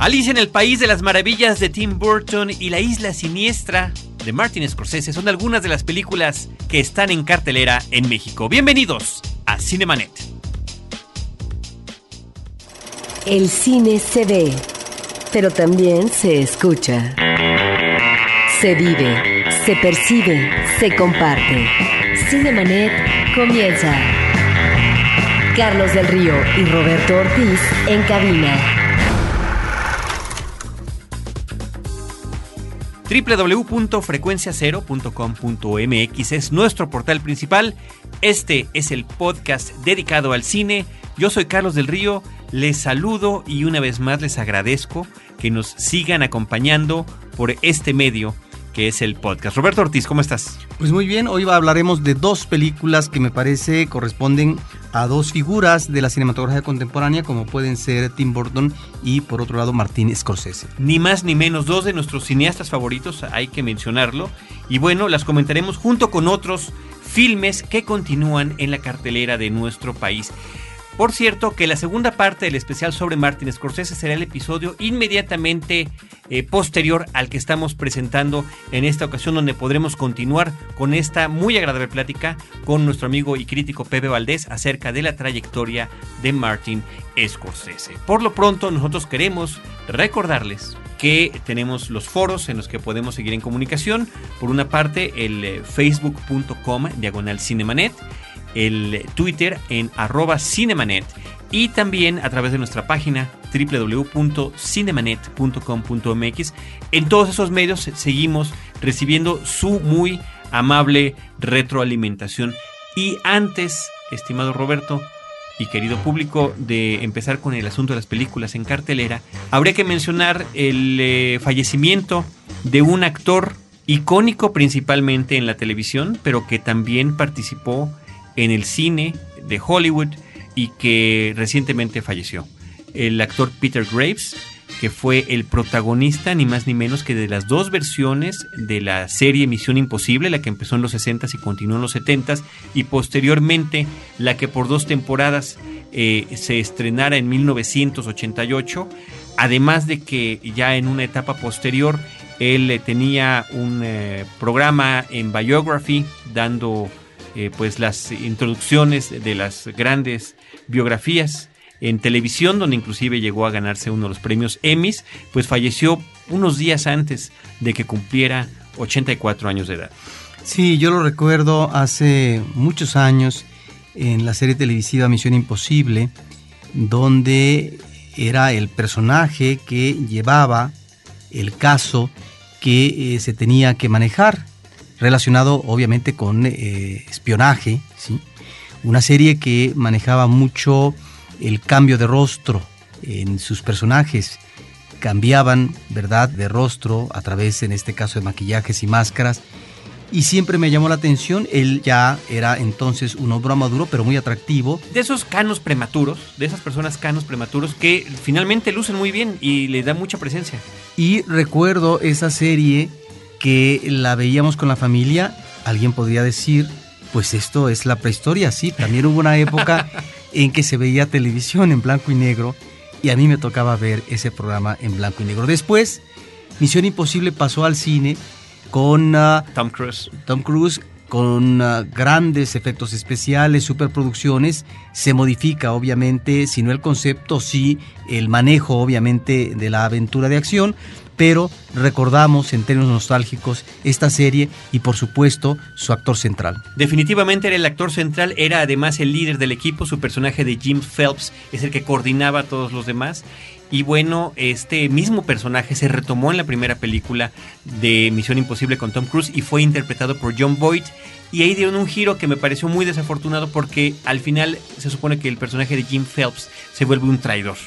Alicia en el País de las Maravillas de Tim Burton y La Isla Siniestra de Martin Scorsese son algunas de las películas que están en cartelera en México. Bienvenidos a Cinemanet. El cine se ve, pero también se escucha. Se vive, se percibe, se comparte. Cinemanet comienza. Carlos del Río y Roberto Ortiz en cabina. www.frecuenciacero.com.mx es nuestro portal principal. Este es el podcast dedicado al cine. Yo soy Carlos del Río, les saludo y una vez más les agradezco que nos sigan acompañando por este medio que es el podcast. Roberto Ortiz, ¿cómo estás? Pues muy bien, hoy hablaremos de dos películas que me parece corresponden a dos figuras de la cinematografía contemporánea, como pueden ser Tim Burton y por otro lado Martín Scorsese. Ni más ni menos, dos de nuestros cineastas favoritos, hay que mencionarlo. Y bueno, las comentaremos junto con otros filmes que continúan en la cartelera de nuestro país. Por cierto, que la segunda parte del especial sobre Martin Scorsese será el episodio inmediatamente eh, posterior al que estamos presentando en esta ocasión, donde podremos continuar con esta muy agradable plática con nuestro amigo y crítico Pepe Valdés acerca de la trayectoria de Martin Scorsese. Por lo pronto, nosotros queremos recordarles que tenemos los foros en los que podemos seguir en comunicación. Por una parte, el eh, facebook.com diagonal cinemanet el Twitter en arroba cinemanet y también a través de nuestra página www.cinemanet.com.mx. En todos esos medios seguimos recibiendo su muy amable retroalimentación. Y antes, estimado Roberto y querido público, de empezar con el asunto de las películas en cartelera, habría que mencionar el eh, fallecimiento de un actor icónico principalmente en la televisión, pero que también participó en el cine de Hollywood y que recientemente falleció. El actor Peter Graves, que fue el protagonista ni más ni menos que de las dos versiones de la serie Misión Imposible, la que empezó en los 60s y continuó en los 70s, y posteriormente la que por dos temporadas eh, se estrenara en 1988, además de que ya en una etapa posterior él eh, tenía un eh, programa en Biography dando eh, pues las introducciones de las grandes biografías en televisión, donde inclusive llegó a ganarse uno de los premios Emmys, pues falleció unos días antes de que cumpliera 84 años de edad. Sí, yo lo recuerdo hace muchos años en la serie televisiva Misión Imposible, donde era el personaje que llevaba el caso que eh, se tenía que manejar relacionado obviamente con eh, espionaje, ¿sí? una serie que manejaba mucho el cambio de rostro en sus personajes. Cambiaban, ¿verdad?, de rostro a través, en este caso, de maquillajes y máscaras. Y siempre me llamó la atención, él ya era entonces un hombre maduro, pero muy atractivo. De esos canos prematuros, de esas personas canos prematuros que finalmente lucen muy bien y le da mucha presencia. Y recuerdo esa serie que la veíamos con la familia, alguien podría decir, pues esto es la prehistoria, sí, también hubo una época en que se veía televisión en blanco y negro y a mí me tocaba ver ese programa en blanco y negro. Después, Misión Imposible pasó al cine con uh, Tom Cruise. Tom Cruise con uh, grandes efectos especiales, superproducciones, se modifica obviamente, si no el concepto, sí el manejo obviamente de la aventura de acción, pero recordamos en términos nostálgicos esta serie y por supuesto su actor central. Definitivamente era el actor central, era además el líder del equipo, su personaje de Jim Phelps es el que coordinaba a todos los demás. Y bueno, este mismo personaje se retomó en la primera película de Misión Imposible con Tom Cruise y fue interpretado por John Boyd. Y ahí dieron un giro que me pareció muy desafortunado porque al final se supone que el personaje de Jim Phelps se vuelve un traidor.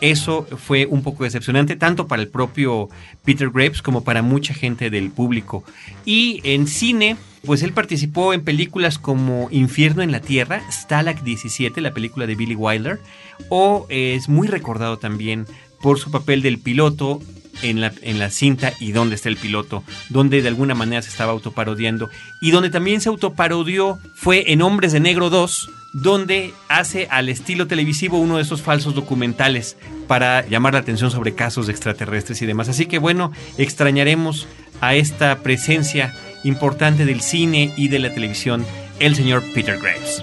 Eso fue un poco decepcionante, tanto para el propio Peter Graves como para mucha gente del público. Y en cine, pues él participó en películas como Infierno en la Tierra, Stalag 17, la película de Billy Wilder, o es muy recordado también por su papel del piloto en la, en la cinta y dónde está el piloto, donde de alguna manera se estaba autoparodiando y donde también se autoparodió fue en Hombres de Negro 2, donde hace al estilo televisivo uno de esos falsos documentales para llamar la atención sobre casos de extraterrestres y demás. Así que bueno, extrañaremos a esta presencia importante del cine y de la televisión, el señor Peter Graves.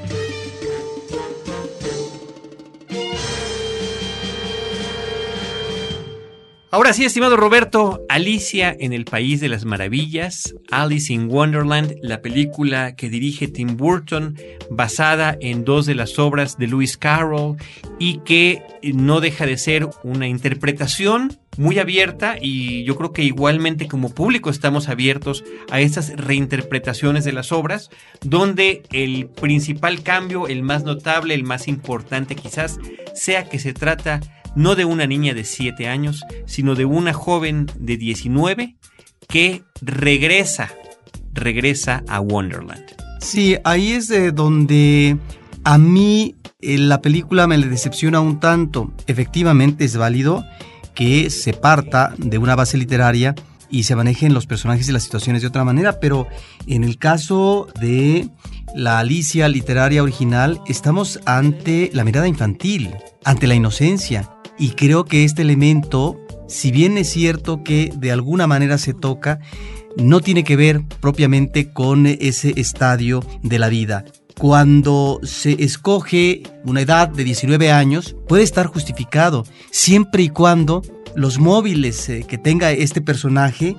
Ahora sí, estimado Roberto, Alicia en el País de las Maravillas, Alice in Wonderland, la película que dirige Tim Burton, basada en dos de las obras de Lewis Carroll y que no deja de ser una interpretación muy abierta y yo creo que igualmente como público estamos abiertos a estas reinterpretaciones de las obras, donde el principal cambio, el más notable, el más importante quizás, sea que se trata no de una niña de 7 años, sino de una joven de 19 que regresa, regresa a Wonderland. Sí, ahí es de donde a mí eh, la película me decepciona un tanto. Efectivamente es válido que se parta de una base literaria y se manejen los personajes y las situaciones de otra manera, pero en el caso de la Alicia literaria original estamos ante la mirada infantil, ante la inocencia, y creo que este elemento, si bien es cierto que de alguna manera se toca, no tiene que ver propiamente con ese estadio de la vida. Cuando se escoge una edad de 19 años, puede estar justificado, siempre y cuando los móviles eh, que tenga este personaje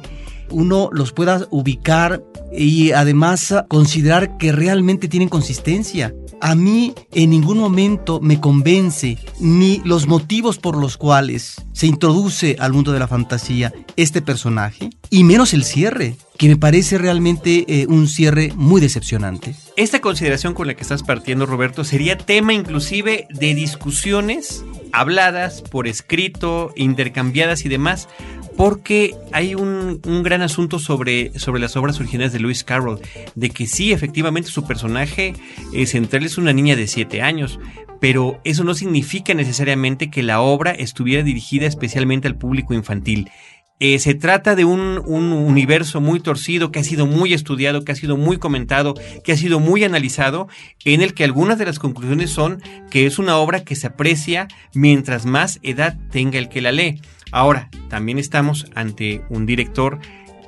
uno los pueda ubicar y además considerar que realmente tienen consistencia. A mí en ningún momento me convence ni los motivos por los cuales se introduce al mundo de la fantasía este personaje, y menos el cierre, que me parece realmente eh, un cierre muy decepcionante. Esta consideración con la que estás partiendo, Roberto, sería tema inclusive de discusiones habladas, por escrito, intercambiadas y demás, porque hay un, gran asunto sobre, sobre las obras originales de Lewis Carroll, de que sí, efectivamente su personaje eh, central es una niña de 7 años, pero eso no significa necesariamente que la obra estuviera dirigida especialmente al público infantil. Eh, se trata de un, un, universo muy torcido, que ha sido muy estudiado, que ha sido muy comentado, que ha sido muy analizado, en el que algunas de las conclusiones son que es una obra que se aprecia mientras más edad tenga el que la lee. Ahora, también estamos ante un director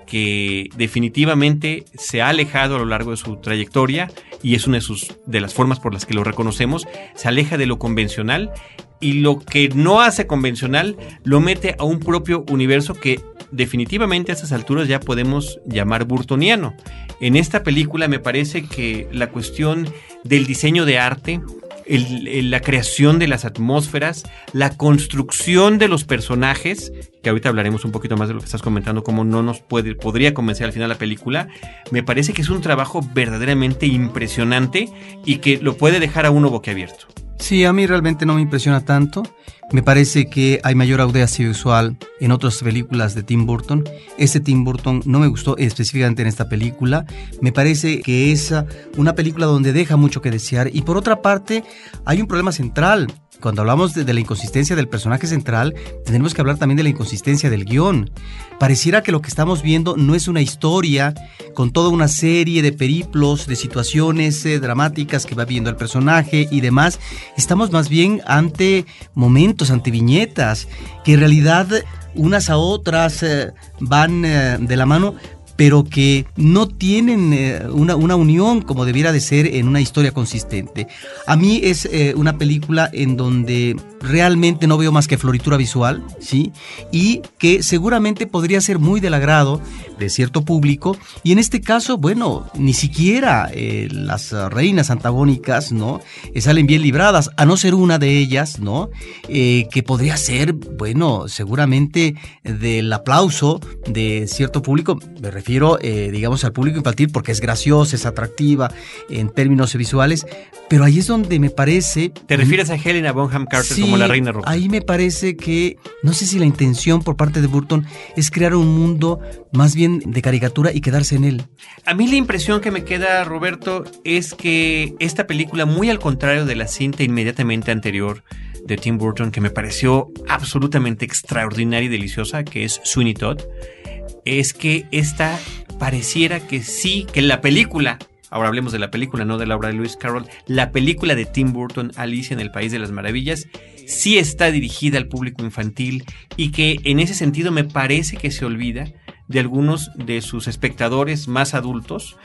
que definitivamente se ha alejado a lo largo de su trayectoria y es una de, sus, de las formas por las que lo reconocemos, se aleja de lo convencional y lo que no hace convencional lo mete a un propio universo que definitivamente a estas alturas ya podemos llamar burtoniano. En esta película me parece que la cuestión del diseño de arte, la creación de las atmósferas, la construcción de los personajes, que ahorita hablaremos un poquito más de lo que estás comentando, cómo no nos puede, podría convencer al final la película, me parece que es un trabajo verdaderamente impresionante y que lo puede dejar a uno boquiabierto. Sí, a mí realmente no me impresiona tanto. Me parece que hay mayor audacia visual en otras películas de Tim Burton. Este Tim Burton no me gustó específicamente en esta película. Me parece que es una película donde deja mucho que desear. Y por otra parte, hay un problema central cuando hablamos de, la inconsistencia del personaje central, tenemos que hablar también de la inconsistencia del guion. Pareciera que lo que estamos viendo no es una historia con toda una serie de periplos, de situaciones eh, dramáticas que va viendo el personaje y demás. Estamos más bien ante momentos, ante viñetas, que en realidad unas a otras eh, van eh, de la mano, pero que no tienen eh, una, una, unión como debiera de ser en una historia consistente. A mí es eh, una película en donde realmente no veo más que floritura visual, ¿sí? Y que seguramente podría ser muy del agrado de cierto público. Y en este caso, bueno, ni siquiera eh, las reinas antagónicas, ¿no? salen bien libradas, a no ser una de ellas, ¿no? que podría ser, bueno, seguramente del aplauso de cierto público. Me refiero, eh, digamos, al público infantil porque es graciosa, es atractiva en términos visuales, pero ahí es donde me parece... ¿Te refieres a Helena Bonham Carter como la reina roja? Ahí me parece que, no sé si la intención por parte de Burton es crear un mundo más bien de caricatura y quedarse en él. A mí la impresión que me queda, Roberto, es que esta película, muy al contrario de la cinta inmediatamente anterior, de Tim Burton que me pareció absolutamente extraordinaria y deliciosa, que es Sweeney Todd, es que esta pareciera que sí, que la película ahora hablemos de la película, no de la obra de Lewis Carroll, la película de Tim Burton, Alicia en el País de las Maravillas, sí está dirigida al público infantil y que en ese sentido me parece que se olvida de algunos de sus espectadores más adultos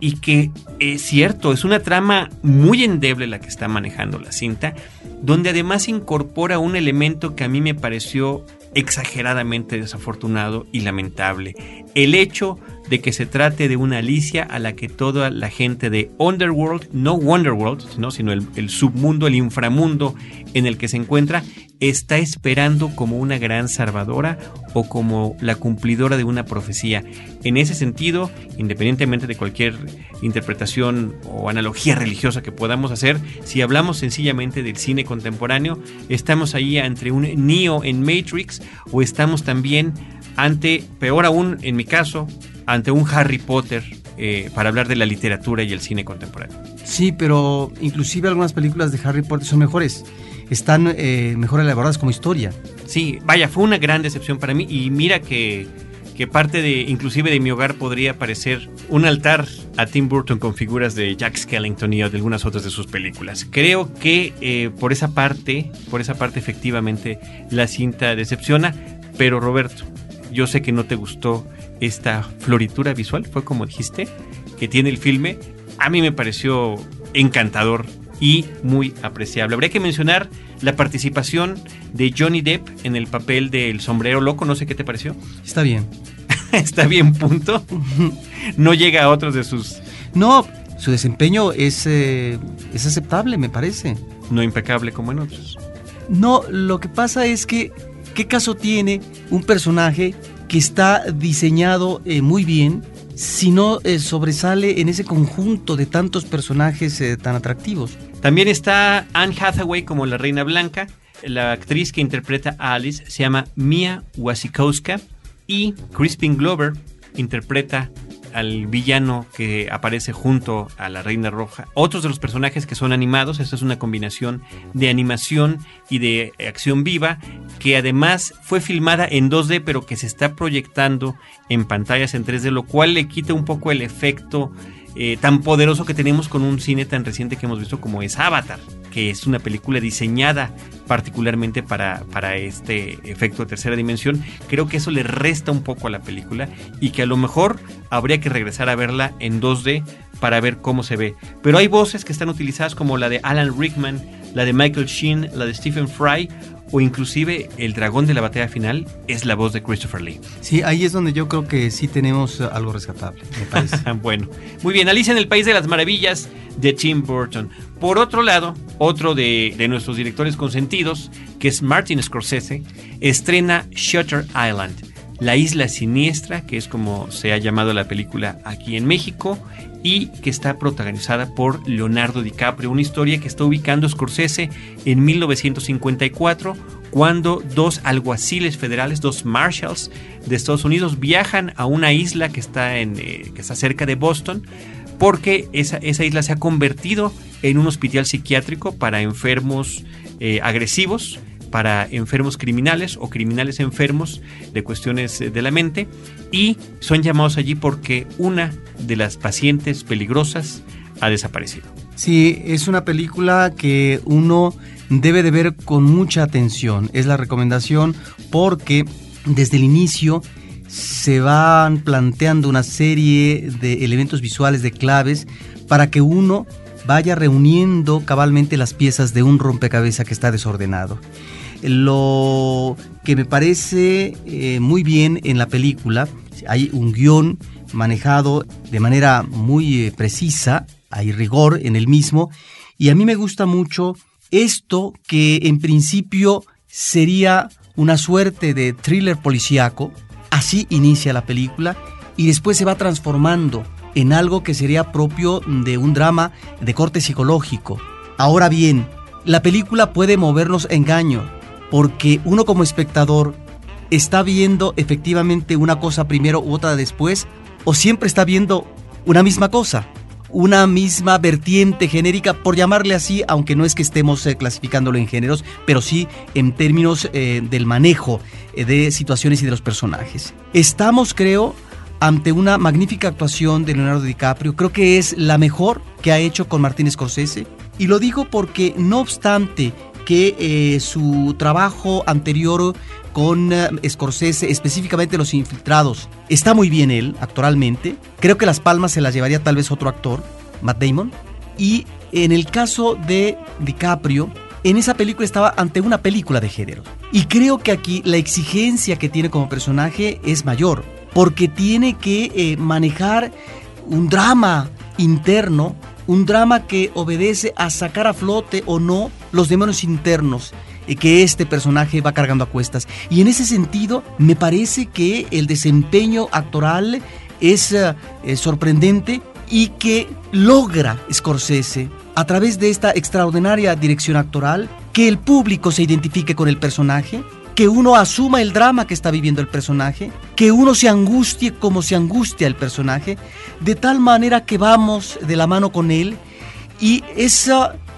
y que es cierto, es una trama muy endeble la que está manejando la cinta, donde además incorpora un elemento que a mí me pareció exageradamente desafortunado y lamentable. El hecho de que se trate de una Alicia a la que toda la gente de Underworld, no Wonderworld, sino el, el submundo, el inframundo en el que se encuentra, está esperando como una gran salvadora o como la cumplidora de una profecía. En ese sentido, independientemente de cualquier interpretación o analogía religiosa que podamos hacer, si hablamos sencillamente del cine contemporáneo, estamos ahí entre un Neo en Matrix o estamos también ante, peor aún en mi caso, ante un Harry Potter eh, para hablar de la literatura y el cine contemporáneo. Sí, pero inclusive algunas películas de Harry Potter son mejores están eh, mejor elaboradas como historia. Sí, vaya, fue una gran decepción para mí y mira que, que parte de, inclusive de mi hogar podría parecer un altar a Tim Burton con figuras de Jack Skellington y de algunas otras de sus películas. Creo que eh, por esa parte, por esa parte efectivamente la cinta decepciona, pero Roberto, yo sé que no te gustó esta floritura visual, fue como dijiste, que tiene el filme. A mí me pareció encantador y muy apreciable. Habría que mencionar la participación de Johnny Depp en el papel del sombrero loco, no sé qué te pareció. Está bien. Está bien, punto. No llega a otros de sus... No, su desempeño es, eh, es aceptable, me parece. No impecable como en otros. No, lo que pasa es que, ¿qué caso tiene un personaje que está diseñado eh, muy bien si no eh, sobresale en ese conjunto de tantos personajes tan atractivos? También está Anne Hathaway como la Reina Blanca. La actriz que interpreta a Alice se llama Mia Wasikowska. Y Crispin Glover interpreta al villano que aparece junto a la Reina Roja. Otros de los personajes que son animados, esta es una combinación de animación y de acción viva, que además fue filmada en 2D, pero que se está proyectando en pantallas en 3D, lo cual le quita un poco el efecto eh, tan poderoso que tenemos con un cine tan reciente que hemos visto como es Avatar, que es una película diseñada particularmente para, para este efecto de tercera dimensión. Creo que eso le resta un poco a la película y que a lo mejor habría que regresar a verla en 2D para ver cómo se ve. Pero hay voces que están utilizadas como la de Alan Rickman, la de Michael Sheen, la de Stephen Fry o inclusive el dragón de la batalla final es la voz de Christopher Lee. Sí, ahí es donde yo creo que sí tenemos algo rescatable, me parece. bueno, muy bien, Alicia en el País de las Maravillas de Tim Burton. Por otro lado, otro de, de nuestros directores consentidos, que es Martin Scorsese, estrena Shutter Island la Isla Siniestra, que es como se ha llamado la película aquí en México, y que está protagonizada por Leonardo DiCaprio, una historia que está ubicando Scorsese en 1954, cuando dos alguaciles federales, dos marshals de Estados Unidos, viajan a una isla que está, en, eh, que está cerca de Boston, porque esa, esa, isla se ha convertido en un hospital psiquiátrico para enfermos eh, agresivos para enfermos criminales o criminales enfermos de cuestiones eh, de la mente y son llamados allí porque una de las pacientes peligrosas ha desaparecido. Sí, es una película que uno debe de ver con mucha atención. Es la recomendación porque desde el inicio se van planteando una serie de elementos visuales, de claves, para que uno vaya reuniendo cabalmente las piezas de un rompecabezas que está desordenado. Lo que me parece eh, muy bien en la película, hay un guion manejado de manera muy eh, precisa, hay rigor en el mismo, y a mí me gusta mucho esto que en principio sería una suerte de thriller policíaco, así inicia la película, y después se va transformando en algo que sería propio de un drama de corte psicológico. Ahora bien, la película puede movernos engaño, porque uno como espectador está viendo efectivamente una cosa primero u otra después, o siempre está viendo una misma cosa, una misma vertiente genérica, por llamarle así, aunque no es que estemos eh, clasificándolo en géneros, pero sí en términos eh, del manejo eh, de situaciones y de los personajes. Estamos, creo, ante una magnífica actuación de Leonardo DiCaprio. Creo que es la mejor que ha hecho con Martín Scorsese. Y lo digo porque no obstante que eh, su trabajo anterior con eh, Scorsese, específicamente Los Infiltrados, está muy bien él, actoralmente. Creo que las palmas se las llevaría tal vez otro actor, Matt Damon. Y en el caso de DiCaprio, en esa película estaba ante una película de género. Y creo que aquí la exigencia que tiene como personaje es mayor, porque tiene que eh, manejar un drama interno, un drama que obedece a sacar a flote o no los demonios internos eh, que este personaje va cargando a cuestas. Y en ese sentido, me parece que el desempeño actoral es eh, sorprendente y que logra Scorsese a través de esta extraordinaria dirección actoral que el público se identifique con el personaje, que uno asuma el drama que está viviendo el personaje, que uno se angustie como se angustia el personaje, de tal manera que vamos de la mano con él y es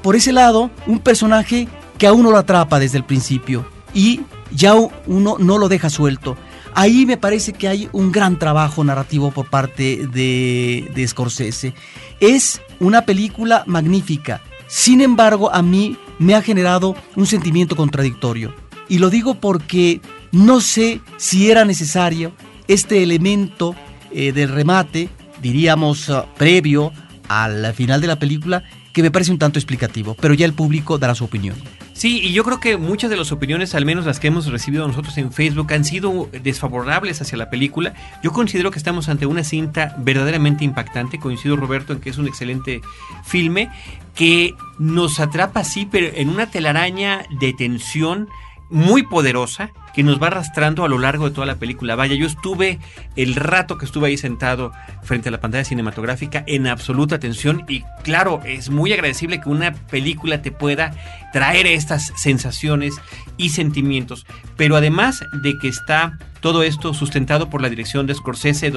por ese lado un personaje que a uno lo atrapa desde el principio y ya uno no lo deja suelto. Ahí me parece que hay un gran trabajo narrativo por parte de, de Scorsese. Es una película magnífica. Sin embargo, a mí me ha generado un sentimiento contradictorio. Y lo digo porque no sé si era necesario este elemento eh, del remate, diríamos uh, previo al final de la película, que me parece un tanto explicativo, pero ya el público dará su opinión. Sí, y yo creo que muchas de las opiniones, al menos las que hemos recibido nosotros en Facebook, han sido desfavorables hacia la película. Yo considero que estamos ante una cinta verdaderamente impactante. Coincido, Roberto, en que es un excelente filme que nos atrapa así, pero en una telaraña de tensión muy poderosa que nos va arrastrando a lo largo de toda la película. Vaya, yo estuve el rato que estuve ahí sentado frente a la pantalla cinematográfica en absoluta tensión y claro, es muy agradecible que una película te pueda traer estas sensaciones y sentimientos, pero además de que está todo esto sustentado por la dirección de Scorsese,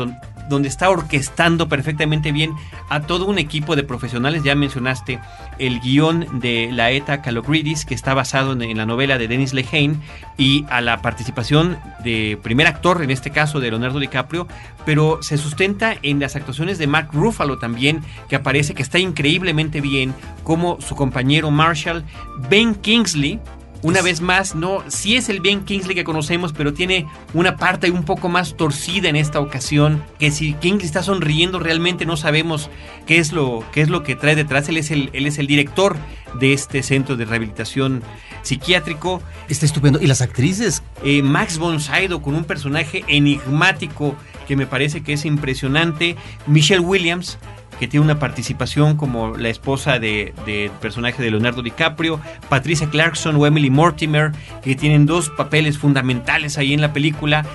donde, está orquestando perfectamente bien a todo un equipo de profesionales. Ya mencionaste el guion de la ETA Calogridis, que está basado en, la novela de Dennis Lehane, y a la participación de primer actor, en este caso de Leonardo DiCaprio, pero se sustenta en las actuaciones de Mark Ruffalo también, que aparece que está increíblemente bien, como su compañero Marshall, Ben Kingsley, una vez más, no, sí es el Ben Kingsley que conocemos, pero tiene una parte un poco más torcida en esta ocasión, que si Kingsley está sonriendo realmente no sabemos qué es lo, qué es lo que trae detrás. Él es el, él es el director de este centro de rehabilitación psiquiátrico. Está estupendo. ¿Y las actrices? Eh, Max von Sydow con un personaje enigmático que me parece que es impresionante. Michelle Williams que tiene una participación como la esposa del de personaje de Leonardo DiCaprio, Patricia Clarkson o Emily Mortimer, que tienen dos papeles fundamentales ahí en la película.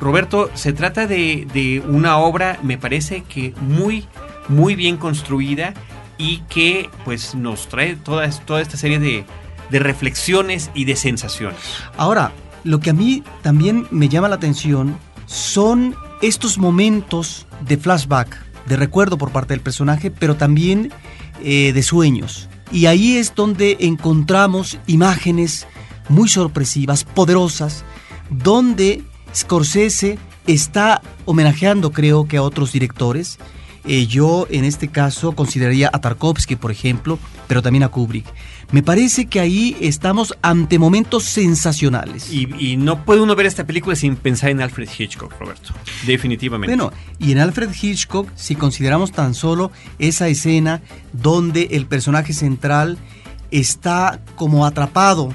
Roberto, se trata de, una obra, me parece que muy, muy bien construida y que pues nos trae toda, toda esta serie de, de reflexiones y de sensaciones. Ahora, lo que a mí también me llama la atención son estos momentos de flashback de recuerdo por parte del personaje, pero también eh, de sueños. Y ahí es donde encontramos imágenes muy sorpresivas, poderosas, donde Scorsese está homenajeando creo que a otros directores. Eh, yo en este caso consideraría a Tarkovsky, por ejemplo, pero también a Kubrick. Me parece que ahí estamos ante momentos sensacionales. Y, no puede uno ver esta película sin pensar en Alfred Hitchcock, Roberto. Definitivamente. Bueno, y en Alfred Hitchcock, si consideramos tan solo esa escena donde el personaje central está como atrapado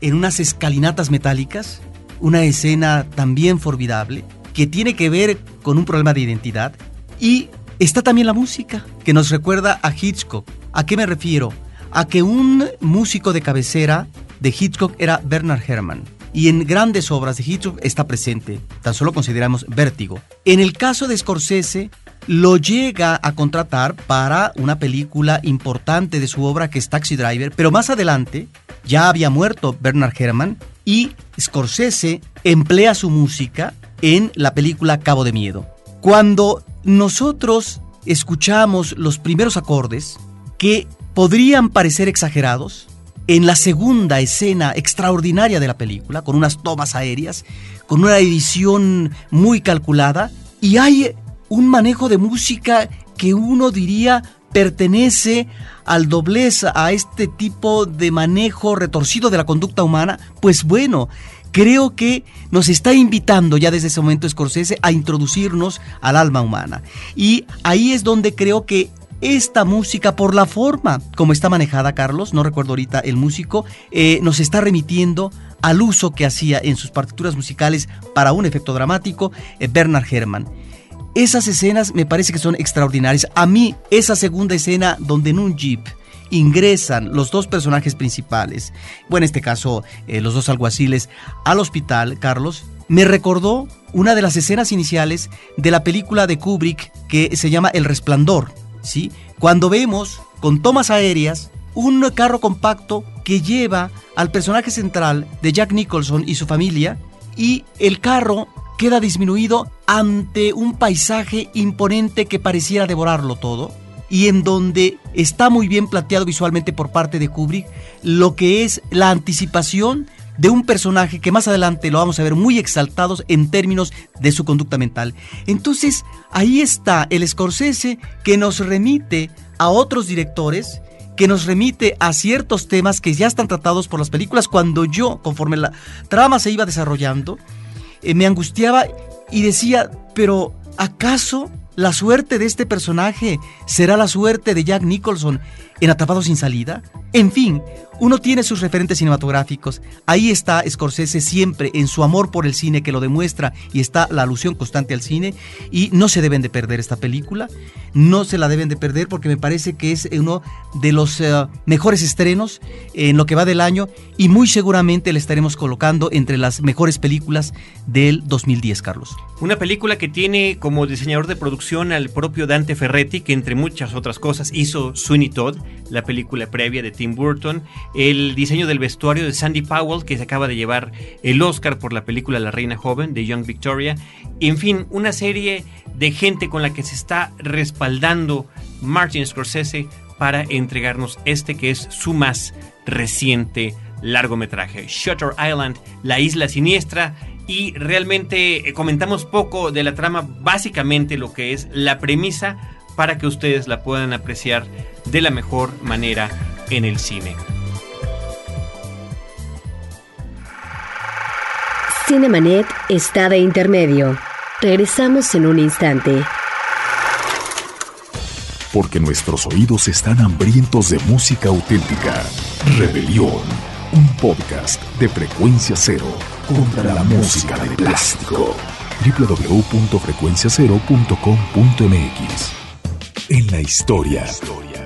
en unas escalinatas metálicas, una escena también formidable, que tiene que ver con un problema de identidad, y está también la música, que nos recuerda a Hitchcock. ¿A qué me refiero? A que un músico de cabecera de Hitchcock era Bernard Herrmann. Y en grandes obras de Hitchcock está presente, tan solo consideramos Vértigo. En el caso de Scorsese, lo llega a contratar para una película importante de su obra que es Taxi Driver, pero más adelante ya había muerto Bernard Herrmann y Scorsese emplea su música en la película Cabo de Miedo. Cuando nosotros escuchamos los primeros acordes, que podrían parecer exagerados, en la segunda escena extraordinaria de la película, con unas tomas aéreas, con una edición muy calculada, y hay un manejo de música que uno diría pertenece al doblez, a este tipo de manejo retorcido de la conducta humana, pues bueno, creo que nos está invitando ya desde ese momento Scorsese a introducirnos al alma humana. Y ahí es donde creo que esta música, por la forma como está manejada, Carlos, no recuerdo ahorita el músico, eh, nos está remitiendo al uso que hacía en sus partituras musicales para un efecto dramático eh, Bernard Herrmann. Esas escenas me parece que son extraordinarias. A mí, esa segunda escena donde en un jeep ingresan los dos personajes principales, bueno, en este caso eh, los dos alguaciles, al hospital, Carlos, me recordó una de las escenas iniciales de la película de Kubrick que se llama El Resplandor, ¿sí? Cuando vemos con tomas aéreas un carro compacto que lleva al personaje central de Jack Nicholson y su familia y el carro queda disminuido ante un paisaje imponente que pareciera devorarlo todo y en donde está muy bien planteado visualmente por parte de Kubrick lo que es la anticipación de un personaje que más adelante lo vamos a ver muy exaltados en términos de su conducta mental. Entonces, ahí está el Scorsese que nos remite a otros directores, que nos remite a ciertos temas que ya están tratados por las películas cuando yo, conforme la trama se iba desarrollando, eh, me angustiaba y decía, pero ¿acaso la suerte de este personaje será la suerte de Jack Nicholson en Atrapado sin salida? En fin, uno tiene sus referentes cinematográficos. Ahí está Scorsese siempre en su amor por el cine que lo demuestra y está la alusión constante al cine y no se deben de perder esta película. No se la deben de perder porque me parece que es uno de los eh, mejores estrenos en lo que va del año y muy seguramente le estaremos colocando entre las mejores películas del 2010, Carlos. Una película que tiene como diseñador de producción al propio Dante Ferretti, que entre muchas otras cosas hizo Sweeney Todd, la película previa de Tim Burton, el diseño del vestuario de Sandy Powell, que se acaba de llevar el Oscar por la película La Reina Joven de Young Victoria. En fin, una serie de gente con la que se está respaldando Martin Scorsese para entregarnos este que es su más reciente largometraje, Shutter Island, La Isla Siniestra. Y realmente eh, comentamos poco de la trama, básicamente lo que es la premisa para que ustedes la puedan apreciar de la mejor manera en el cine. Cinemanet está de intermedio. Regresamos en un instante. Porque nuestros oídos están hambrientos de música auténtica. Rebelión, un podcast de frecuencia cero contra la música de plástico. www.frecuenciacero.com.mx En la historia.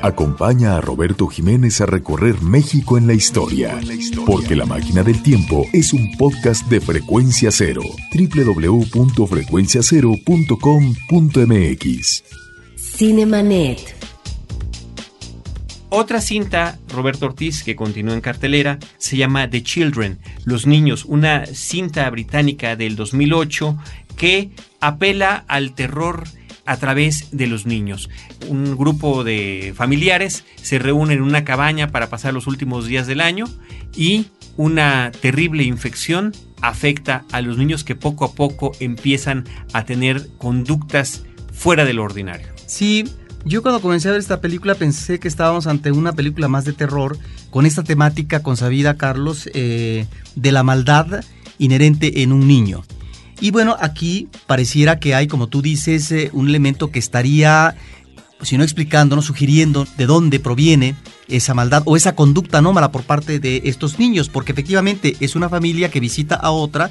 Acompaña a Roberto Jiménez a recorrer México en la historia, porque La Máquina del Tiempo es un podcast de frecuencia cero. www.frecuenciacero.com.mx Cinemanet. Otra cinta, Roberto Ortiz, que continúa en cartelera, se llama The Children, Los Niños, una cinta británica del 2008 que apela al terror a través de los niños. Un grupo de familiares se reúnen en una cabaña para pasar los últimos días del año y una terrible infección afecta a los niños que poco a poco empiezan a tener conductas fuera de lo ordinario. Sí, yo cuando comencé a ver esta película pensé que estábamos ante una película más de terror, con esta temática consabida, Carlos, eh, de la maldad inherente en un niño. Y bueno, aquí pareciera que hay, como tú dices, eh, un elemento que estaría, si no explicando, sugiriendo de dónde proviene esa maldad o esa conducta anómala por parte de estos niños, porque efectivamente es una familia que visita a otra,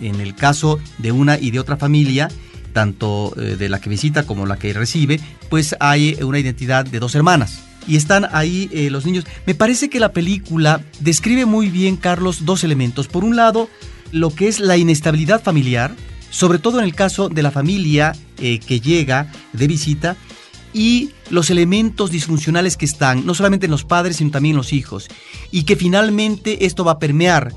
en el caso de una y de otra familia, tanto eh, de la que visita como la que recibe, pues hay una identidad de dos hermanas. Y están ahí eh, los niños. Me parece que la película describe muy bien, Carlos, dos elementos. Por un lado, lo que es la inestabilidad familiar, sobre todo en el caso de la familia eh, que llega de visita, y los elementos disfuncionales que están, no solamente en los padres, sino también en los hijos, y que finalmente esto va a permear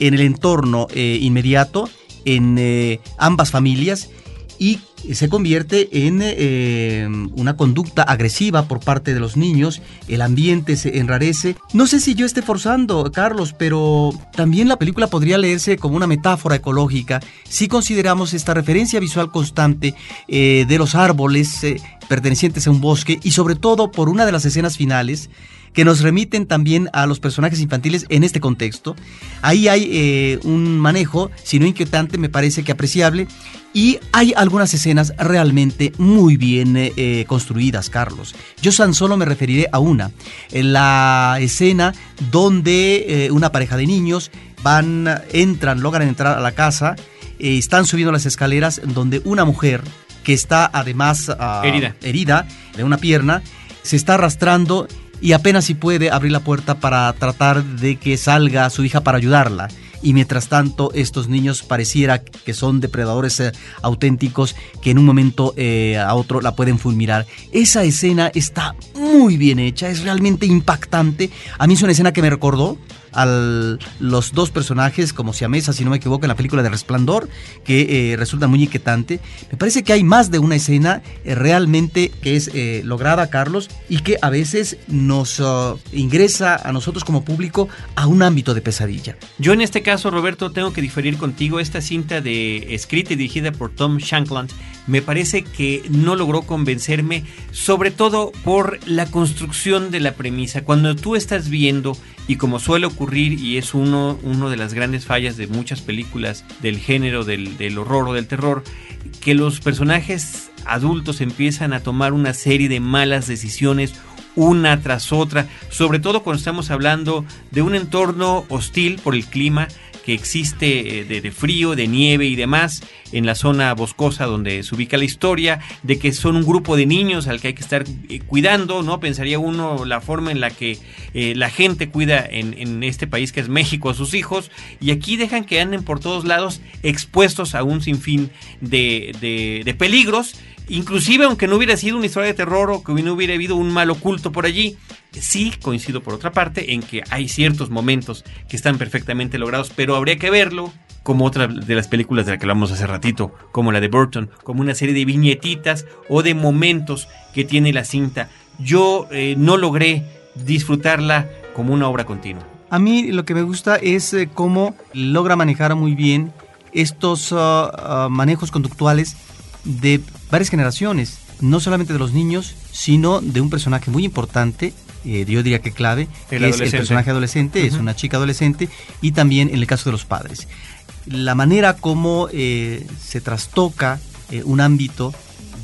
en el entorno eh, inmediato, en eh, ambas familias, y se convierte en eh, una conducta agresiva por parte de los niños, el ambiente se enrarece. No sé si yo esté forzando, Carlos, pero también la película podría leerse como una metáfora ecológica si consideramos esta referencia visual constante eh, de los árboles eh, pertenecientes a un bosque y sobre todo por una de las escenas finales que nos remiten también a los personajes infantiles en este contexto. Ahí hay eh, un manejo, si no inquietante, me parece que apreciable, y hay algunas escenas realmente muy bien eh, eh, construidas, Carlos. Yo tan solo me referiré a una, en la escena donde una pareja de niños van, entran, logran entrar a la casa, están subiendo las escaleras, donde una mujer que está además ah, herida. herida de una pierna, se está arrastrando y apenas si puede abrir la puerta para tratar de que salga su hija para ayudarla. Y mientras tanto, estos niños pareciera que son depredadores eh, auténticos que en un momento eh, a otro la pueden fulminar. Esa escena está muy bien hecha, es realmente impactante. A mí es una escena que me recordó a los dos personajes como siamesa, si no me equivoco, en la película de Resplandor, que eh, resulta muy inquietante. Me parece que hay más de una escena eh, realmente que es eh, lograda, Carlos, y que a veces nos uh, ingresa a nosotros como público a un ámbito de pesadilla. Yo en este caso, Roberto, tengo que diferir contigo. Esta cinta de escrita y dirigida por Tom Shankland me parece que no logró convencerme, sobre todo por la construcción de la premisa. Cuando tú estás viendo, y como suele ocurrir, y es uno, de las grandes fallas de muchas películas del género del, del horror o del terror, que los personajes adultos empiezan a tomar una serie de malas decisiones una tras otra, sobre todo cuando estamos hablando de un entorno hostil por el clima, que existe eh, de, frío, de nieve y demás en la zona boscosa donde se ubica la historia, de que son un grupo de niños al que hay que estar eh, cuidando, ¿no? Pensaría uno la forma en la que eh, la gente cuida en, este país que es México a sus hijos, y aquí dejan que anden por todos lados expuestos a un sinfín de, de peligros Inclusive aunque no hubiera sido una historia de terror o que no hubiera habido un mal oculto por allí, sí coincido por otra parte en que hay ciertos momentos que están perfectamente logrados, pero habría que verlo como otra de las películas de la que hablamos hace ratito, como la de Burton, como una serie de viñetitas o de momentos que tiene la cinta. Yo eh, no logré disfrutarla como una obra continua. A mí lo que me gusta es eh, cómo logra manejar muy bien estos ah, ah, manejos conductuales de varias generaciones, no solamente de los niños, sino de un personaje muy importante, eh, yo diría que clave, que es el personaje adolescente, es una chica adolescente, y también en el caso de los padres. La manera como eh, se trastoca eh, un ámbito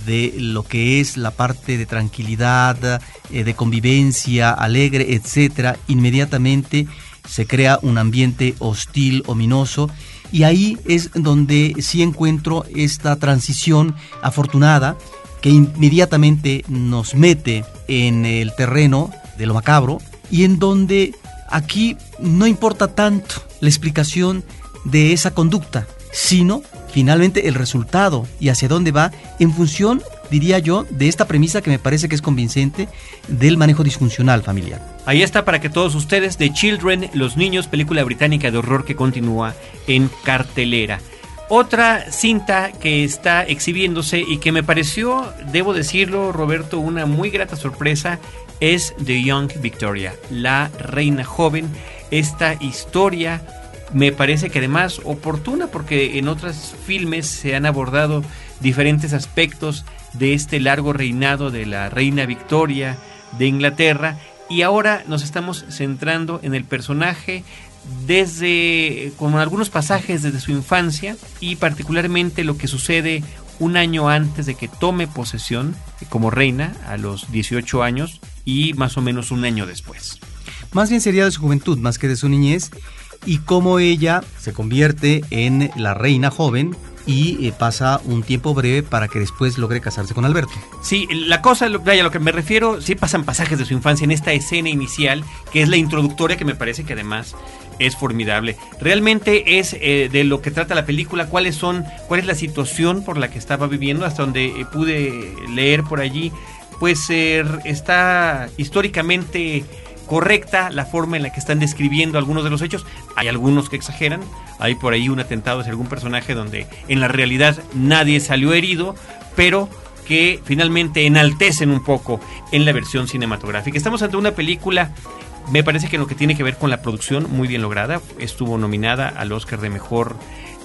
de lo que es la parte de tranquilidad, de convivencia alegre, etcétera, inmediatamente se crea un ambiente hostil, ominoso, y ahí es donde sí encuentro esta transición afortunada que inmediatamente nos mete en el terreno de lo macabro y en donde aquí no importa tanto la explicación de esa conducta, sino finalmente el resultado y hacia dónde va en función diría yo, de esta premisa que me parece que es convincente del manejo disfuncional familiar. Ahí está para que todos ustedes, The Children, Los Niños, película británica de horror que continúa en cartelera. Otra cinta que está exhibiéndose y que me pareció, debo decirlo, Roberto, una muy grata sorpresa es The Young Victoria, la reina joven. Esta historia me parece que además oportuna porque en otros filmes se han abordado diferentes aspectos de este largo reinado de la reina Victoria de Inglaterra y ahora nos estamos centrando en el personaje desde con algunos pasajes desde su infancia y particularmente lo que sucede un año antes de que tome posesión como reina a los 18 años y más o menos un año después. Más bien sería de su juventud más que de su niñez y cómo ella se convierte en la reina joven y eh, pasa un tiempo breve para que después logre casarse con Alberto. Sí, la cosa, vaya, lo que me refiero, sí pasan pasajes de su infancia en esta escena inicial, que es la introductoria, que me parece que además es formidable. Realmente es eh, de lo que trata la película, cuáles son, cuál es la situación por la que estaba viviendo, hasta donde eh, pude leer por allí, pues está históricamente correcta la forma en la que están describiendo algunos de los hechos. Hay algunos que exageran, hay por ahí un atentado hacia algún personaje donde en la realidad nadie salió herido, pero que finalmente enaltecen un poco en la versión cinematográfica. Estamos ante una película, me parece que lo que tiene que ver con la producción, muy bien lograda. Estuvo nominada al Oscar de Mejor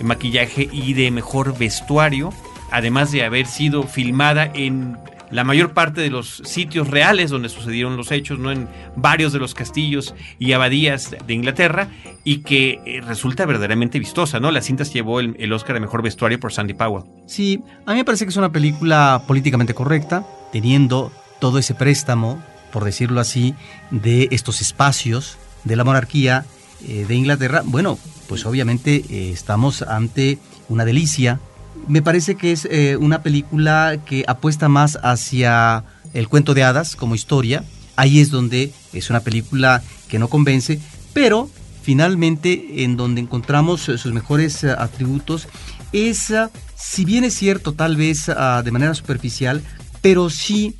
Maquillaje y de Mejor Vestuario, además de haber sido filmada en la mayor parte de los sitios reales donde sucedieron los hechos, ¿no? en varios de los castillos y abadías de Inglaterra, y que eh, resulta verdaderamente vistosa, ¿no? La cinta llevó el, Oscar de Mejor Vestuario por Sandy Powell. Sí, a mí me parece que es una película políticamente correcta, teniendo todo ese préstamo, por decirlo así, de estos espacios de la monarquía eh, de Inglaterra. Bueno, pues obviamente eh, estamos ante una delicia me parece que es eh, una película que apuesta más hacia el cuento de hadas como historia. Ahí es donde es una película que no convence, pero finalmente en donde encontramos sus mejores eh, atributos es, si bien es cierto tal vez de manera superficial, pero sí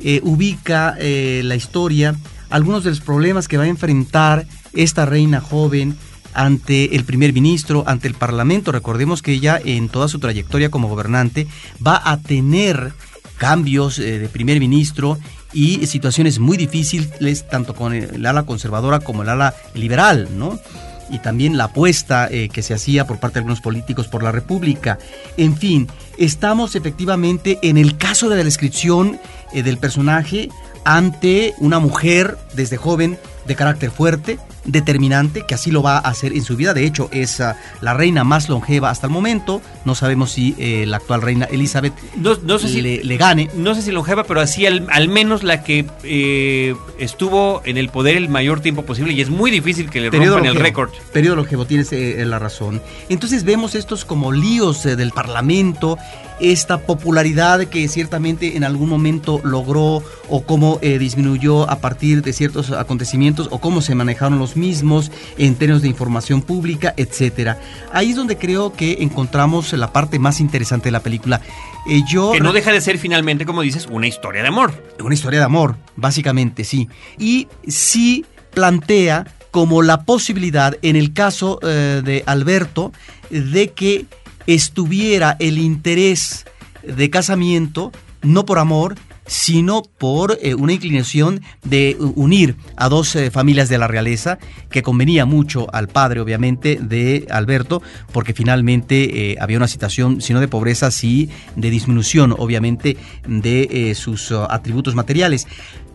eh, ubica la historia, algunos de los problemas que va a enfrentar esta reina joven, ante el primer ministro, ante el Parlamento. Recordemos que ella en toda su trayectoria como gobernante va a tener cambios eh, de primer ministro y situaciones muy difíciles tanto con el ala conservadora como el ala liberal, ¿no? y también la apuesta eh, que se hacía por parte de algunos políticos por la República. En fin, estamos efectivamente en el caso de la descripción eh, del personaje ante una mujer desde joven de carácter fuerte, determinante, que así lo va a hacer en su vida. De hecho, es ah, la reina más longeva hasta el momento. No sabemos si eh, la actual reina Elizabeth no, sé si, le, gane. No sé si longeva, pero así al, menos la que eh, estuvo en el poder el mayor tiempo posible y es muy difícil que le rompan el récord. Periodo longevo, tienes eh, la razón. Entonces vemos estos como líos del Parlamento esta popularidad que ciertamente en algún momento logró o cómo eh, disminuyó a partir de ciertos acontecimientos o cómo se manejaron los mismos en términos de información pública, etcétera. Ahí es donde creo que encontramos la parte más interesante de la película. Eh, yo que no deja de ser finalmente, como dices, una historia de amor. Una historia de amor, básicamente, sí. Y sí plantea como la posibilidad, en el caso eh, de Alberto, de que estuviera el interés de casamiento, no por amor, sino por eh, una inclinación de unir a dos eh, familias de la realeza, que convenía mucho al padre, obviamente, de Alberto, porque finalmente eh, había una situación, si no de pobreza, sí de disminución, obviamente, de sus atributos materiales.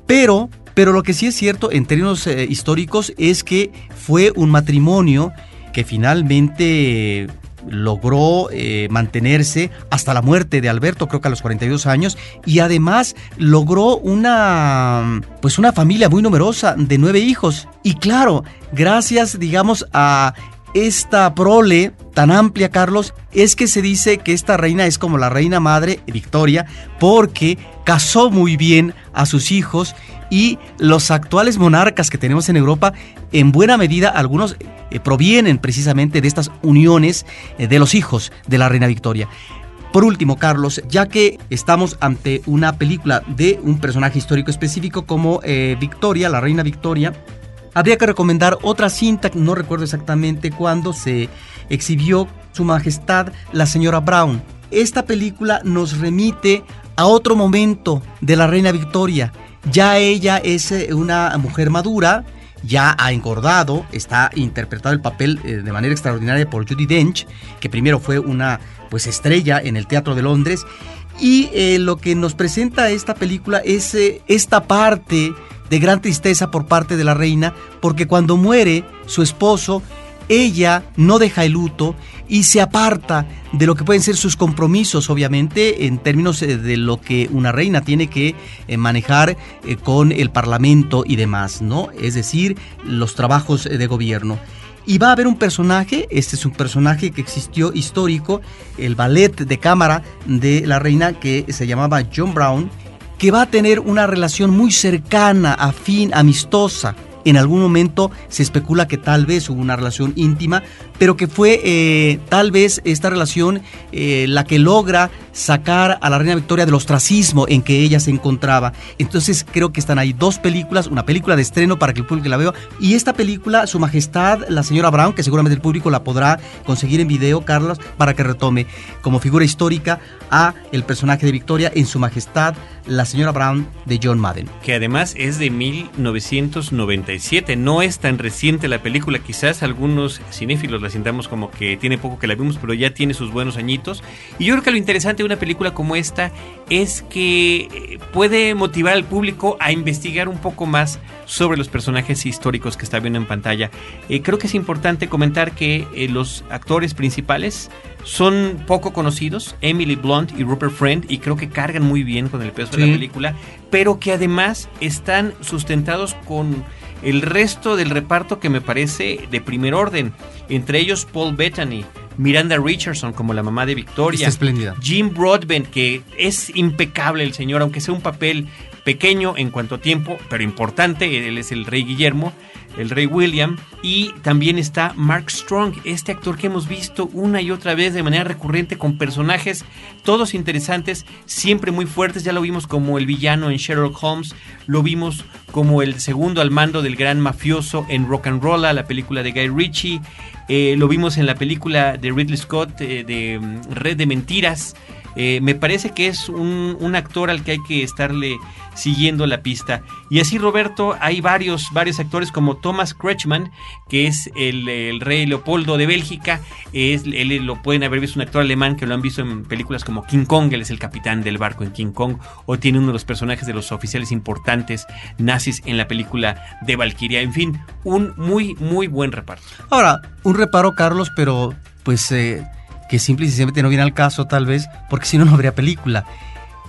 Pero, pero lo que sí es cierto en términos históricos es que fue un matrimonio que finalmente logró eh, mantenerse hasta la muerte de Alberto, creo que a los 42 años, y además logró una, pues una familia muy numerosa de nueve hijos. Y claro, gracias, digamos, a esta prole tan amplia, Carlos, es que se dice que esta reina es como la reina madre Victoria, porque casó muy bien a sus hijos y los actuales monarcas que tenemos en Europa, en buena medida, algunos eh, provienen precisamente de estas uniones eh, de los hijos de la reina Victoria. Por último, Carlos, ya que estamos ante una película de un personaje histórico específico como eh, Victoria, la reina Victoria, habría que recomendar otra cinta, no recuerdo exactamente cuándo se exhibió Su Majestad la señora Brown. Esta película nos remite a otro momento de la reina Victoria. Ya ella es eh, una mujer madura, ya ha engordado, está interpretado el papel eh, de manera extraordinaria por Judy Dench, que primero fue una pues estrella en el Teatro de Londres. Y eh, lo que nos presenta esta película es esta parte de gran tristeza por parte de la reina, porque cuando muere su esposo, ella no deja el luto y se aparta de lo que pueden ser sus compromisos, obviamente, en términos eh, de lo que una reina tiene que eh, manejar eh, con el parlamento y demás, ¿no? Es decir, los trabajos de gobierno. Y va a haber un personaje, este es un personaje que existió histórico, el ballet de cámara de la reina que se llamaba John Brown, que va a tener una relación muy cercana, afín, amistosa. En algún momento se especula que tal vez hubo una relación íntima, pero que fue eh, tal vez esta relación eh, la que logra sacar a la reina Victoria del ostracismo en que ella se encontraba. Entonces creo que están ahí dos películas, una película de estreno para que el público la vea y esta película, Su Majestad, la señora Brown, que seguramente el público la podrá conseguir en video, Carlos, para que retome como figura histórica a el personaje de Victoria en Su Majestad, la señora Brown de John Madden. Que además es de 1997, no es tan reciente la película, quizás algunos cinéfilos la sintamos como que tiene poco que la vimos, pero ya tiene sus buenos añitos. Y yo creo que lo interesante de una película como esta es que eh, puede motivar al público a investigar un poco más sobre los personajes históricos que está viendo en pantalla. Eh, creo que es importante comentar que eh, los actores principales son poco conocidos, Emily Blunt y Rupert Friend, y creo que cargan muy bien con el peso de la película, pero que además están sustentados con el resto del reparto que me parece de primer orden, entre ellos Paul Bettany, Miranda Richardson como la mamá de Victoria, espléndida. Jim Broadbent, que es impecable el señor, aunque sea un papel pequeño en cuanto a tiempo, pero importante, él es el rey Guillermo, el rey William, y también está Mark Strong, este actor que hemos visto una y otra vez de manera recurrente con personajes todos interesantes, siempre muy fuertes, ya lo vimos como el villano en Sherlock Holmes, lo vimos como el segundo al mando del gran mafioso en Rock and Roll, la película de Guy Ritchie, eh, lo vimos en la película de Ridley Scott eh, de mm, Red de Mentiras, eh, me parece que es un, un, actor al que hay que estarle siguiendo la pista. Y así, Roberto, hay varios, varios actores como Thomas Kretschmann, que es el, el rey Leopoldo de Bélgica. Es, él lo pueden haber visto un actor alemán que lo han visto en películas como King Kong, él es el capitán del barco en King Kong, o tiene uno de los personajes de los oficiales importantes nazis en la película de Valkyria. En fin, un muy, muy buen reparto. Ahora, un reparo, Carlos, pero pues... Eh que simple y sencillamente no viene al caso tal vez, porque si no, no habría película.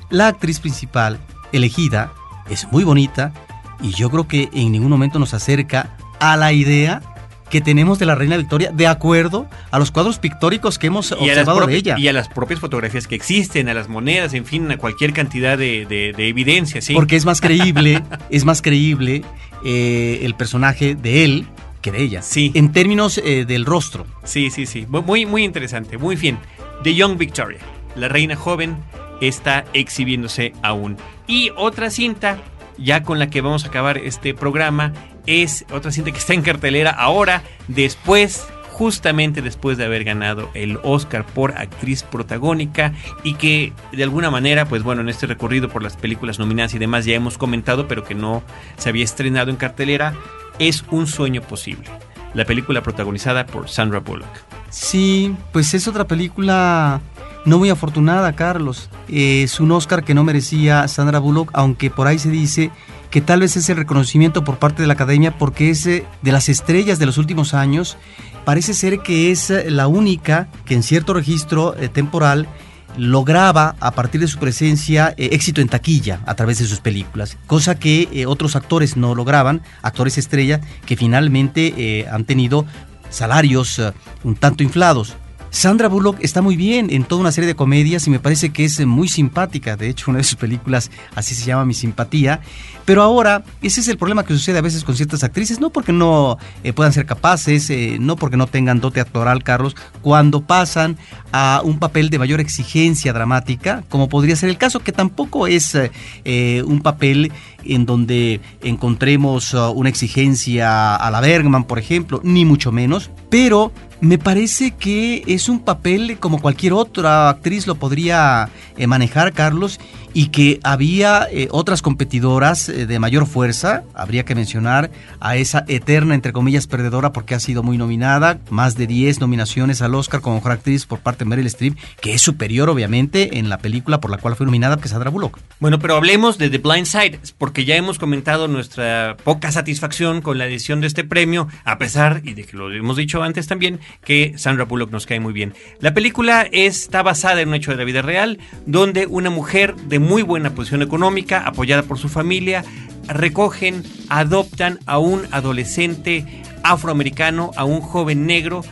La actriz principal elegida es muy bonita y yo creo que en ningún momento nos acerca a la idea que tenemos de la reina Victoria de acuerdo a los cuadros pictóricos que hemos y observado de ella. Y a las propias fotografías que existen, a las monedas, en fin, a cualquier cantidad de, de, de evidencia, ¿sí? Porque es más creíble, es más creíble eh, el personaje de él que de ella. Sí. En términos eh, del rostro. Sí, sí, sí. Muy, muy interesante. Muy bien. The Young Victoria. La reina joven está exhibiéndose aún. Y otra cinta, ya con la que vamos a acabar este programa, es otra cinta que está en cartelera ahora, después justamente después de haber ganado el Oscar por actriz protagónica y que de alguna manera, pues bueno, en este recorrido por las películas nominadas y demás ya hemos comentado, pero que no se había estrenado en cartelera, es un sueño posible. La película protagonizada por Sandra Bullock. Sí, pues es otra película no muy afortunada, Carlos. Es un Oscar que no merecía Sandra Bullock, aunque por ahí se dice que tal vez es el reconocimiento por parte de la academia porque es de las estrellas de los últimos años parece ser que es eh, la única que en cierto registro eh, temporal lograba a partir de su presencia eh, éxito en taquilla a través de sus películas, cosa que otros actores no lograban, actores estrella que finalmente han tenido salarios un tanto inflados. Sandra Bullock está muy bien en toda una serie de comedias y me parece que es muy simpática. De hecho, una de sus películas así se llama Mi Simpatía. Pero ahora, ese es el problema que sucede a veces con ciertas actrices, no porque no eh, puedan ser capaces, eh, no porque no tengan dote actoral, Carlos, cuando pasan a un papel de mayor exigencia dramática, como podría ser el caso, que tampoco es eh, un papel en donde encontremos uh, una exigencia a la Bergman, por ejemplo, ni mucho menos, pero me parece que es un papel como cualquier otra actriz lo podría eh, manejar, Carlos, y que había eh, otras competidoras eh, de mayor fuerza. Habría que mencionar a esa eterna, entre comillas, perdedora porque ha sido muy nominada, más de 10 nominaciones al Oscar como mejor actriz por parte de Meryl Streep, que es superior, obviamente, en la película por la cual fue nominada, que es Sandra Bullock. Bueno, pero hablemos de The Blind Side, porque ya hemos comentado nuestra poca satisfacción con la edición de este premio, a pesar, y de que lo hemos dicho antes también, que Sandra Bullock nos cae muy bien. La película está basada en un hecho de la vida real, donde una mujer de muy buena posición económica, apoyada por su familia, recogen, adoptan a un adolescente afroamericano, a un joven negro,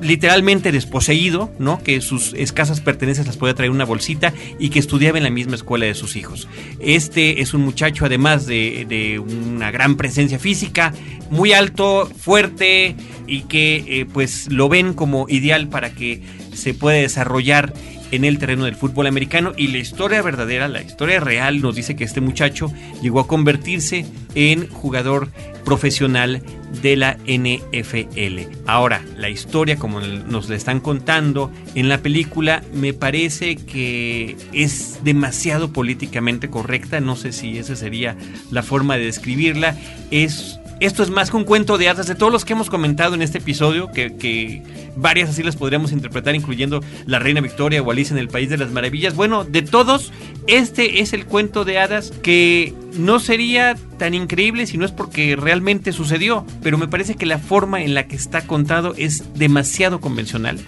literalmente desposeído, ¿no? Que sus escasas pertenencias las podía traer en una bolsita y que estudiaba en la misma escuela de sus hijos. Este es un muchacho, además de, de una gran presencia física, muy alto, fuerte y que eh, pues lo ven como ideal para que se puede desarrollar en el terreno del fútbol americano y la historia verdadera, la historia real nos dice que este muchacho llegó a convertirse en jugador profesional de la NFL. Ahora, la historia como nos la están contando en la película me parece que es demasiado políticamente correcta, no sé si esa sería la forma de describirla, es esto es más que un cuento de hadas de todos los que hemos comentado en este episodio, que, varias así las podríamos interpretar, incluyendo La Reina Victoria o Alice en el País de las Maravillas. Bueno, de todos, este es el cuento de hadas que no sería tan increíble si no es porque realmente sucedió, pero me parece que la forma en la que está contado es demasiado convencional,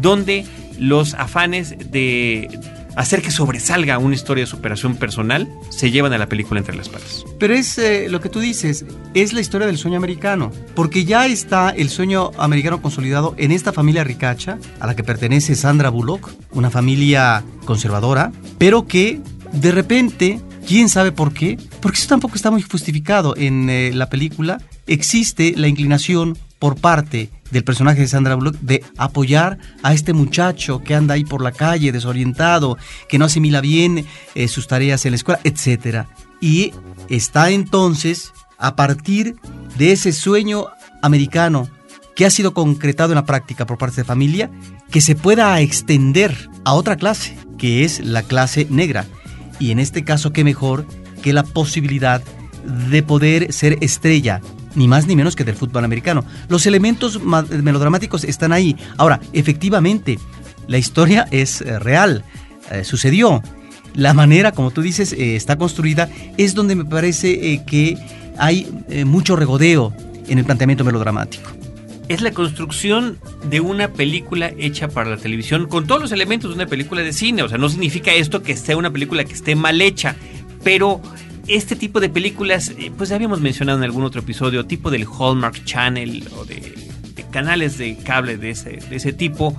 donde los afanes de hacer que sobresalga una historia de superación personal, se llevan a la película entre las patas. Pero es eh, lo que tú dices, es la historia del sueño americano, porque ya está el sueño americano consolidado en esta familia ricacha, a la que pertenece Sandra Bullock, una familia conservadora, pero que de repente, quién sabe por qué, porque eso tampoco está muy justificado en eh, la película, existe la inclinación por parte del personaje de Sandra Bullock de apoyar a este muchacho que anda ahí por la calle desorientado, que no asimila bien eh, sus tareas en la escuela, etc. Y está entonces, a partir de ese sueño americano que ha sido concretado en la práctica por parte de familia, que se pueda extender a otra clase, que es la clase negra. Y en este caso, qué mejor que la posibilidad de poder ser estrella ni más ni menos que del fútbol americano. Los elementos melodramáticos están ahí. Ahora, efectivamente, la historia es eh, real, eh, sucedió. La manera, como tú dices, eh, está construida, es donde me parece que hay mucho regodeo en el planteamiento melodramático es la construcción de una película hecha para la televisión con todos los elementos de una película de cine. O sea, no significa esto que sea una película que esté mal hecha, pero este tipo de películas, eh, pues ya habíamos mencionado en algún otro episodio, tipo del Hallmark Channel o de, canales de cable de ese, de ese tipo,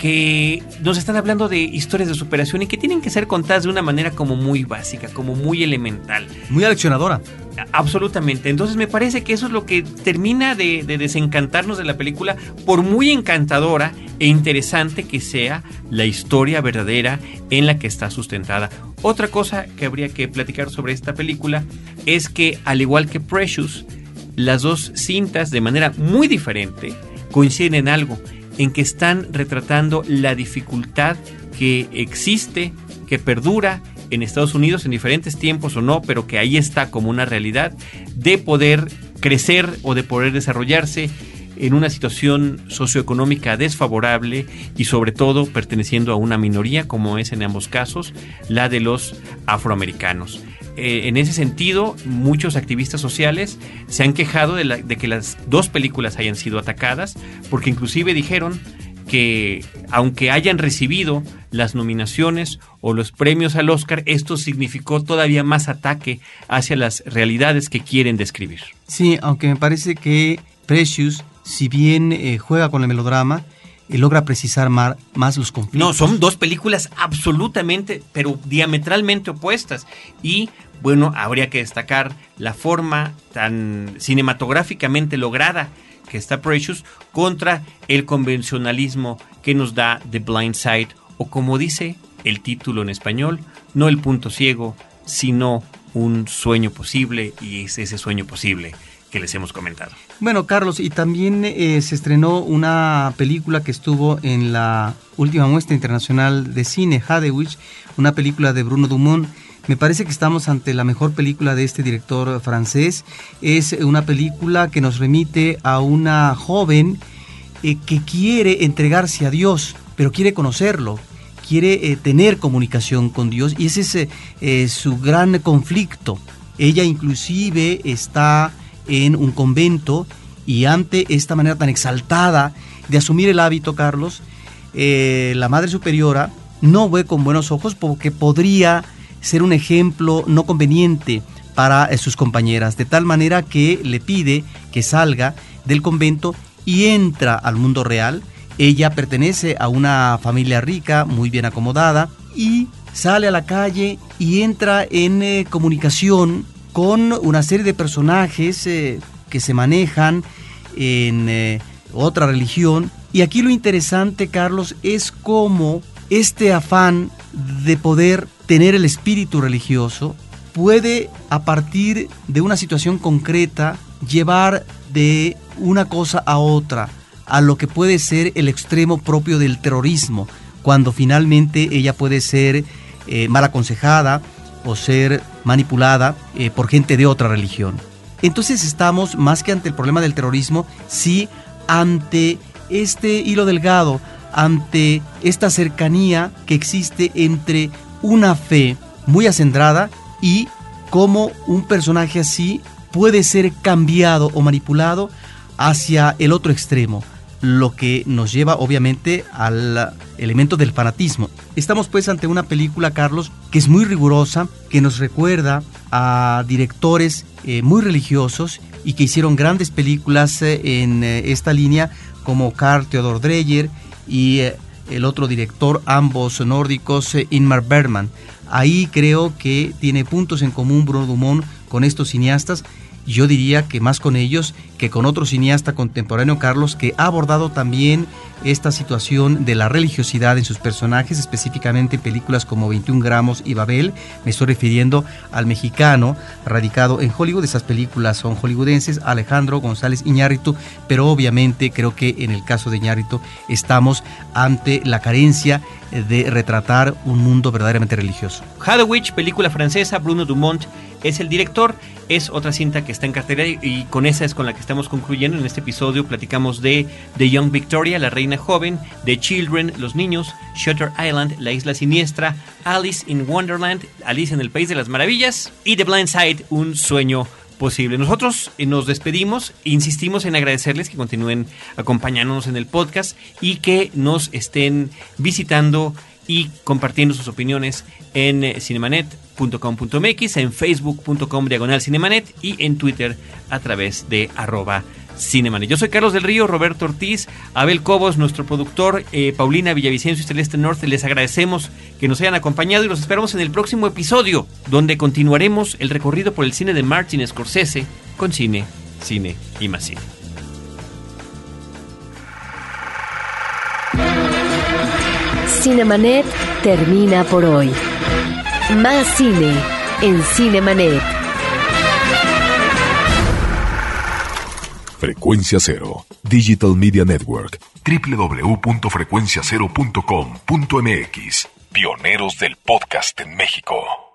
que nos están hablando de historias de superación y que tienen que ser contadas de una manera como muy básica, como muy elemental. Muy aleccionadora. Absolutamente. Entonces me parece que eso es lo que termina de, desencantarnos de la película, por muy encantadora e interesante que sea la historia verdadera en la que está sustentada. Otra cosa que habría que platicar sobre esta película es que, al igual que Precious, las dos cintas de manera muy diferente coinciden en algo en que están retratando la dificultad que existe, que perdura en Estados Unidos en diferentes tiempos o no, pero que ahí está como una realidad de poder crecer o de poder desarrollarse en una situación socioeconómica desfavorable y sobre todo perteneciendo a una minoría como es en ambos casos la de los afroamericanos. Eh, en ese sentido, muchos activistas sociales se han quejado de, de que las dos películas hayan sido atacadas, porque inclusive dijeron que aunque hayan recibido las nominaciones o los premios al Oscar, esto significó todavía más ataque hacia las realidades que quieren describir. Sí, aunque me parece que Precious, si bien eh, juega con el melodrama, y logra precisar más, más los conflictos. No, son dos películas absolutamente, pero diametralmente opuestas. Y bueno, habría que destacar la forma tan cinematográficamente lograda que está Precious contra el convencionalismo que nos da The Blind Side o como dice el título en español, no el punto ciego, sino un sueño posible y es ese sueño posible que les hemos comentado. Bueno, Carlos, y también eh, se estrenó una película que estuvo en la última muestra internacional de cine, Hadewich, una película de Bruno Dumont. Me parece que estamos ante la mejor película de este director francés. Es una película que nos remite a una joven eh, que quiere entregarse a Dios, pero quiere conocerlo, quiere eh, tener comunicación con Dios y ese es su gran conflicto. Ella inclusive está en un convento y ante esta manera tan exaltada de asumir el hábito, Carlos, eh, la Madre Superiora no ve con buenos ojos porque podría ser un ejemplo no conveniente para eh, sus compañeras, de tal manera que le pide que salga del convento y entra al mundo real. Ella pertenece a una familia rica, muy bien acomodada, y sale a la calle y entra en eh, comunicación con una serie de personajes eh, que se manejan en otra religión Y aquí lo interesante, Carlos, es cómo este afán de poder tener el espíritu religioso puede, a partir de una situación concreta, llevar de una cosa a otra, a lo que puede ser el extremo propio del terrorismo, cuando finalmente ella puede ser eh, mal aconsejada o ser manipulada eh, por gente de otra religión. Entonces estamos más que ante el problema del terrorismo, sí ante este hilo delgado, ante esta cercanía que existe entre una fe muy acendrada y cómo un personaje así puede ser cambiado o manipulado hacia el otro extremo, lo que nos lleva obviamente al elemento del fanatismo. Estamos pues ante una película, Carlos, que es muy rigurosa, que nos recuerda a directores eh, muy religiosos y que hicieron grandes películas eh, en eh, esta línea como Carl Theodor Dreyer y el otro director, ambos nórdicos, Inmar Bergman. Ahí creo que tiene puntos en común Bruno Dumont con estos cineastas yo diría que más con ellos que con otro cineasta contemporáneo, Carlos, que ha abordado también esta situación de la religiosidad en sus personajes, específicamente en películas como 21 gramos y Babel. Me estoy refiriendo al mexicano radicado en Hollywood. Esas películas son hollywoodenses, Alejandro González Iñárritu, pero obviamente creo que en el caso de Iñárritu estamos ante la carencia de retratar un mundo verdaderamente religioso. Hadowich, película francesa, Bruno Dumont es el director. Es otra cinta que está en cartera y, con esa es con la que estamos concluyendo. En este episodio platicamos de The Young Victoria, la reina joven, The Children, los niños, Shutter Island, la isla siniestra, Alice in Wonderland, Alice en el País de las Maravillas y The Blind Side, un sueño posible. Nosotros eh, nos despedimos, insistimos en agradecerles que continúen acompañándonos en el podcast y que nos estén visitando y compartiendo sus opiniones en eh, en facebook.com diagonal cinemanet y en Twitter a través de arroba cinemanet. Yo soy Carlos del Río, Roberto Ortiz, Abel Cobos, nuestro productor, eh, Paulina Villavicencio y Celeste Norte. Les agradecemos que nos hayan acompañado y los esperamos en el próximo episodio, donde continuaremos el recorrido por el cine de Martin Scorsese con cine, cine y más cine. Cinemanet termina por hoy. Más cine en Cinemanet. Frecuencia Cero, Digital Media Network, www.frecuenciacero.com.mx, pioneros del podcast en México.